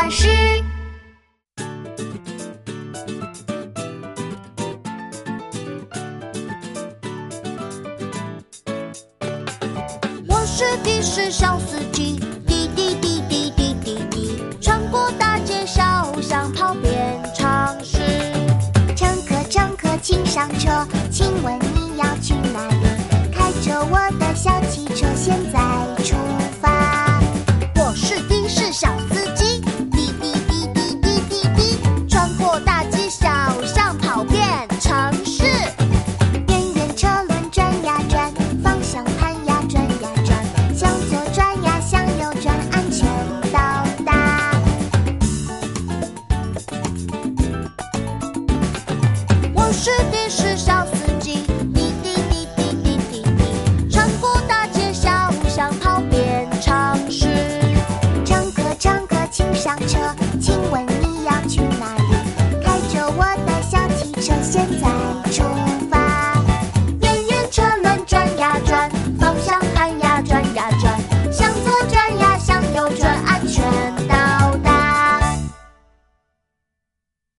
巴士。我是的士小司机，滴滴滴滴滴滴滴，穿过大街小巷，跑遍城市。乘客乘客请上车。请问你要去是的，是小司机，滴滴滴滴滴滴滴，穿过大街小巷，跑遍城市，乘客乘客请上车，请问。